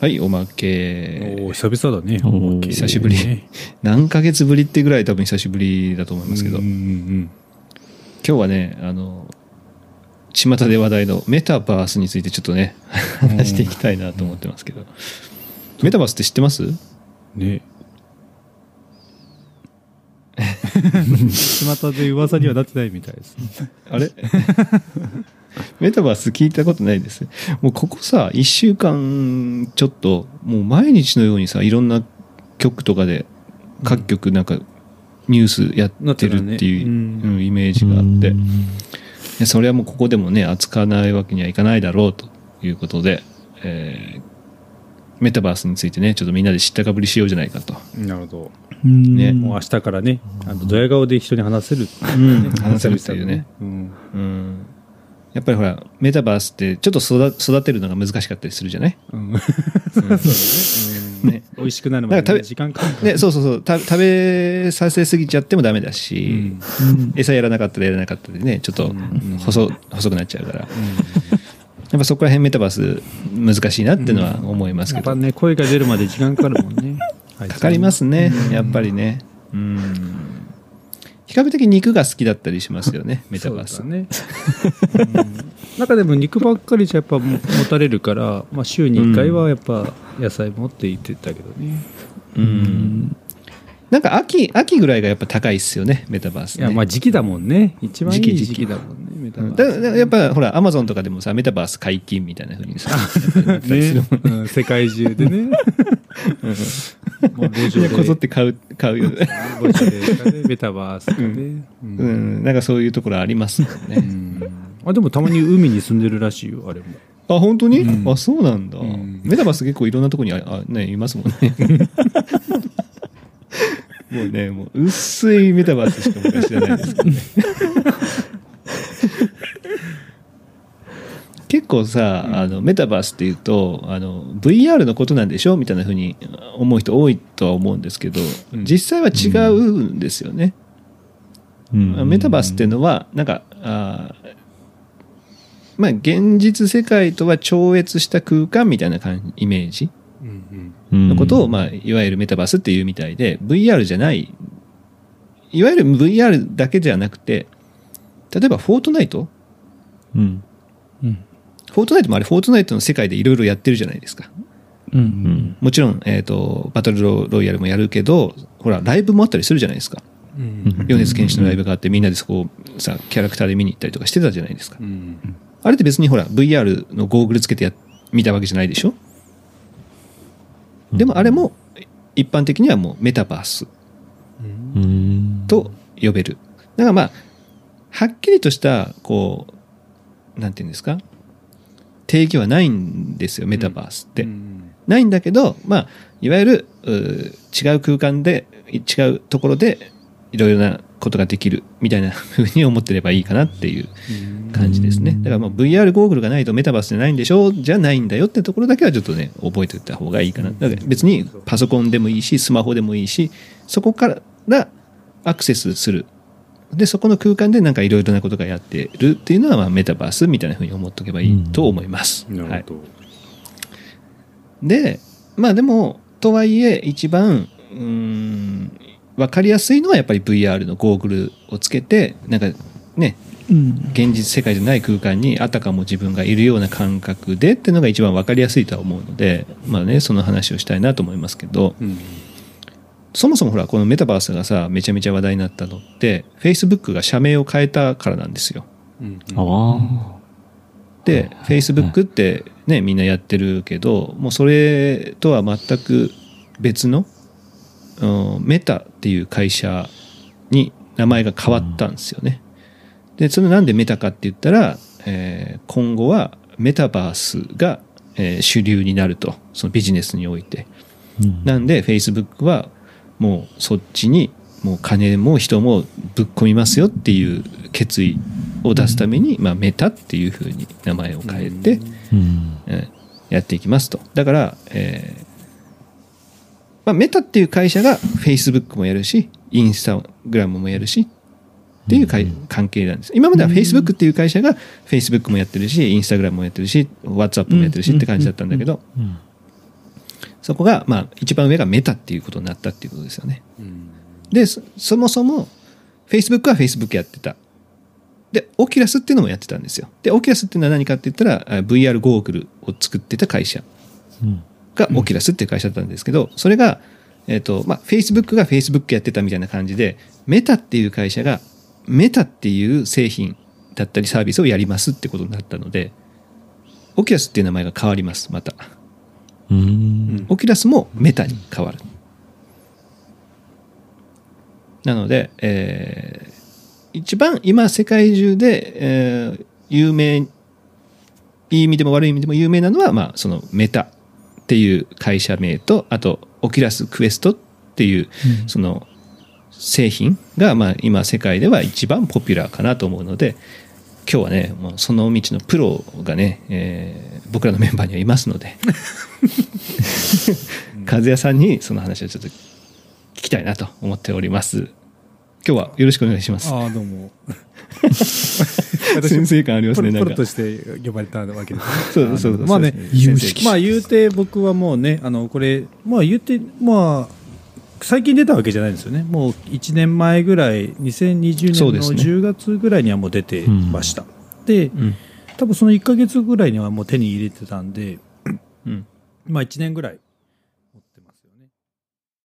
はい、おまけ。おお久々だね。おー久しぶり 何ヶ月ぶりってぐらい多分久しぶりだと思いますけど、うんうん今日はね、あの、巷で話題のメタバースについてちょっとね、話していきたいなと思ってますけど。メタバースって知ってます？うんね。巷で噂にはなってないみたいですね。あれ？メタバース聞いたことないです。もうここさ、1週間ちょっと、もう毎日のようにさ、いろんな局とかで、各局なんか、ニュースやってるっていう、イメージがあって、でそれはもうここでもね、扱わないわけにはいかないだろうということで、えーメタバースについてね、ちょっとみんなで知ったかぶりしようじゃないかと。なるほねど。もう明日からね、あのドヤ顔で人に話せる。うん話せるっていうね。うん。うん。やっぱりほら、メタバースってちょっと育育てるのが難しかったりするじゃない？うん。ね。美味しくなるまでね時間かかる。ね、そうそうそう。た食べさせすぎちゃってもダメだうし、ん。餌やらなかったらやらなかったでねちょっとうん。細,、細くなっちゃうから。やっぱそこら辺メタバース難しいなっていうのは思いますけど、やっぱね、声が出るまで時間かかるもんね。かかりますねうん。やっぱりね。うん比較的肉が好きだったりしますよね メタバース、ね。うん。中でも肉ばっかりじゃやっぱも持たれるから、まあ、週に1回はやっぱ野菜持って行ってたけどね。うん。なんか秋秋ぐらいがやっぱ高いっすよねメタバースね。いやまあ時期だもんね。一番いい時期だもんね、メタバうんース。だだやっぱほらアマゾンとかでもさメタバース解禁みたいなふうにさ ね、うん世界中でね。もう路こぞって買う買うよね路上でかね メタバースかね。うんうん、なんかそういうところありますもんうね。んあでもたまに海に住んでるらしいよ、あれも。あ、本当に、うんあ、そうなんだ、うんメタバース結構いろんなところにああ、ね、いますもんね。もうね、もう薄いメタバースしか僕は知らないですけどね。結構さ、あのメタバースっていうとあの VR のことなんでしょ？みたいなふうに思う人多いとは思うんですけど、うん。実際は違うんですよね。メタバースっていうのはなんかあーまあ現実世界とは超越した空間みたいな感イメージうんのことを、まあ、いわゆるメタバースっていうみたいで VR じゃないいわゆる VR だけじゃなくて例えばフォートナイト？うん。うんフォートナイトもあれフォートナイトの世界でいろいろやってるじゃないですか。うん。うん。もちろん、えー、とバトルロロイヤルもやるけどほらライブもあったりするじゃないですか。うん。米津玄師のライブがあってみんなでそこをさキャラクターで見に行ったりとかしてたじゃないですか。うん。あれって別にほら VR のゴーグルつけてや見たわけじゃないでしょ？でもあれも一般的にはもうメタバース。と呼べる。だからまあはっきりとしたこうなんていうんですか？定義はないんですよメタバースって、うんないんだけどまあいわゆる違う空間で違うところでいろいろなことができるみたいなふうに思ってればいいかなっていう感じですね。だからまあ VR ゴーグルがないとメタバースじゃないんでしょじゃないんだよってところだけはちょっとね、覚えておいた方がいいかな。だから別にパソコンでもいいし、スマホでもいいし、そこからアクセスする。で、そこの空間でなんかいろいろなことがやってるっていうのはまあメタバースみたいなふうに思っておけばいいと思います。はいなるほ。ど。で、まあでも、とはいえ一番、うーん、わかりやすいのはやっぱり VR のゴーグルをつけて、なんかね、うん現実世界じゃない空間にあたかも自分がいるような感覚でっていうのが一番分かりやすいとは思うので、まあね、その話をしたいなと思いますけどうんそもそもほらこのメタバースがさめちゃめちゃ話題になったのって Facebook が社名を変えたからなんですよ。うんあで Facebook ってねみんなやってるけどもうそれとは全く別の、うんメタっていう会社に名前が変わったんですよね。でそれなんでメタかって言ったら、えー今後はメタバースが、えー主流になるとそのビジネスにおいて。うんなんで Facebook はもうそっちにもう金も人もぶっ込みますよっていう決意を出すために、まあ、メタっていうふうに名前を変えて、やっていきますと。だから、えーまあ、メタっていう会社が Facebook もやるしインスタグラムもやるしっていう関係なんです。今までは Facebook っていう会社が Facebook もやってるしインスタグラムもやってるし WhatsApp もやってるしって感じだったんだけど、うんそこが、まあ、一番上がメタっていうことになったっていうことですよね。で、そそもそも、Facebook は Facebook やってた。で、オキュラスっていうのもやってたんですよ。で、オキュラスっていうのは何かって言ったら、あ VR ゴーグルを作ってた会社うん。がオキュラスっていう会社だったんですけど、それが、えっ、と、まあ、Facebook が Facebook やってたみたいな感じで、メタっていう会社が、メタっていう製品だったりサービスをやりますってことになったので、オキュラスっていう名前が変わります、また。うん。オキュラスもメタに変わる。なので、えー一番今世界中で、えー有名、いい意味でも悪い意味でも有名なのは、まあ、そのメタっていう会社名と、あと、オキュラスクエストっていう、その製品が、まあ、今世界では一番ポピュラーかなと思うので、今日はね、もうその道のプロがね、えー僕らのメンバーにはいますので、和也さんにその話をちょっと聞きたいなと思っております。今日はよろしくお願いします。ああどうも。先生感ありますね、なんか。と。して呼ばれたわけですね。そうそうそうまあねまあ言うて僕はもうねあのこれまあ言うてまあ最近出たわけじゃないんですよね。もう1年前ぐらい2020年のそうですね。10月ぐらいにはもう出てました、でうん。多分その1か月ぐらいにはもう手に入れてたんでうん。まあ1年ぐらい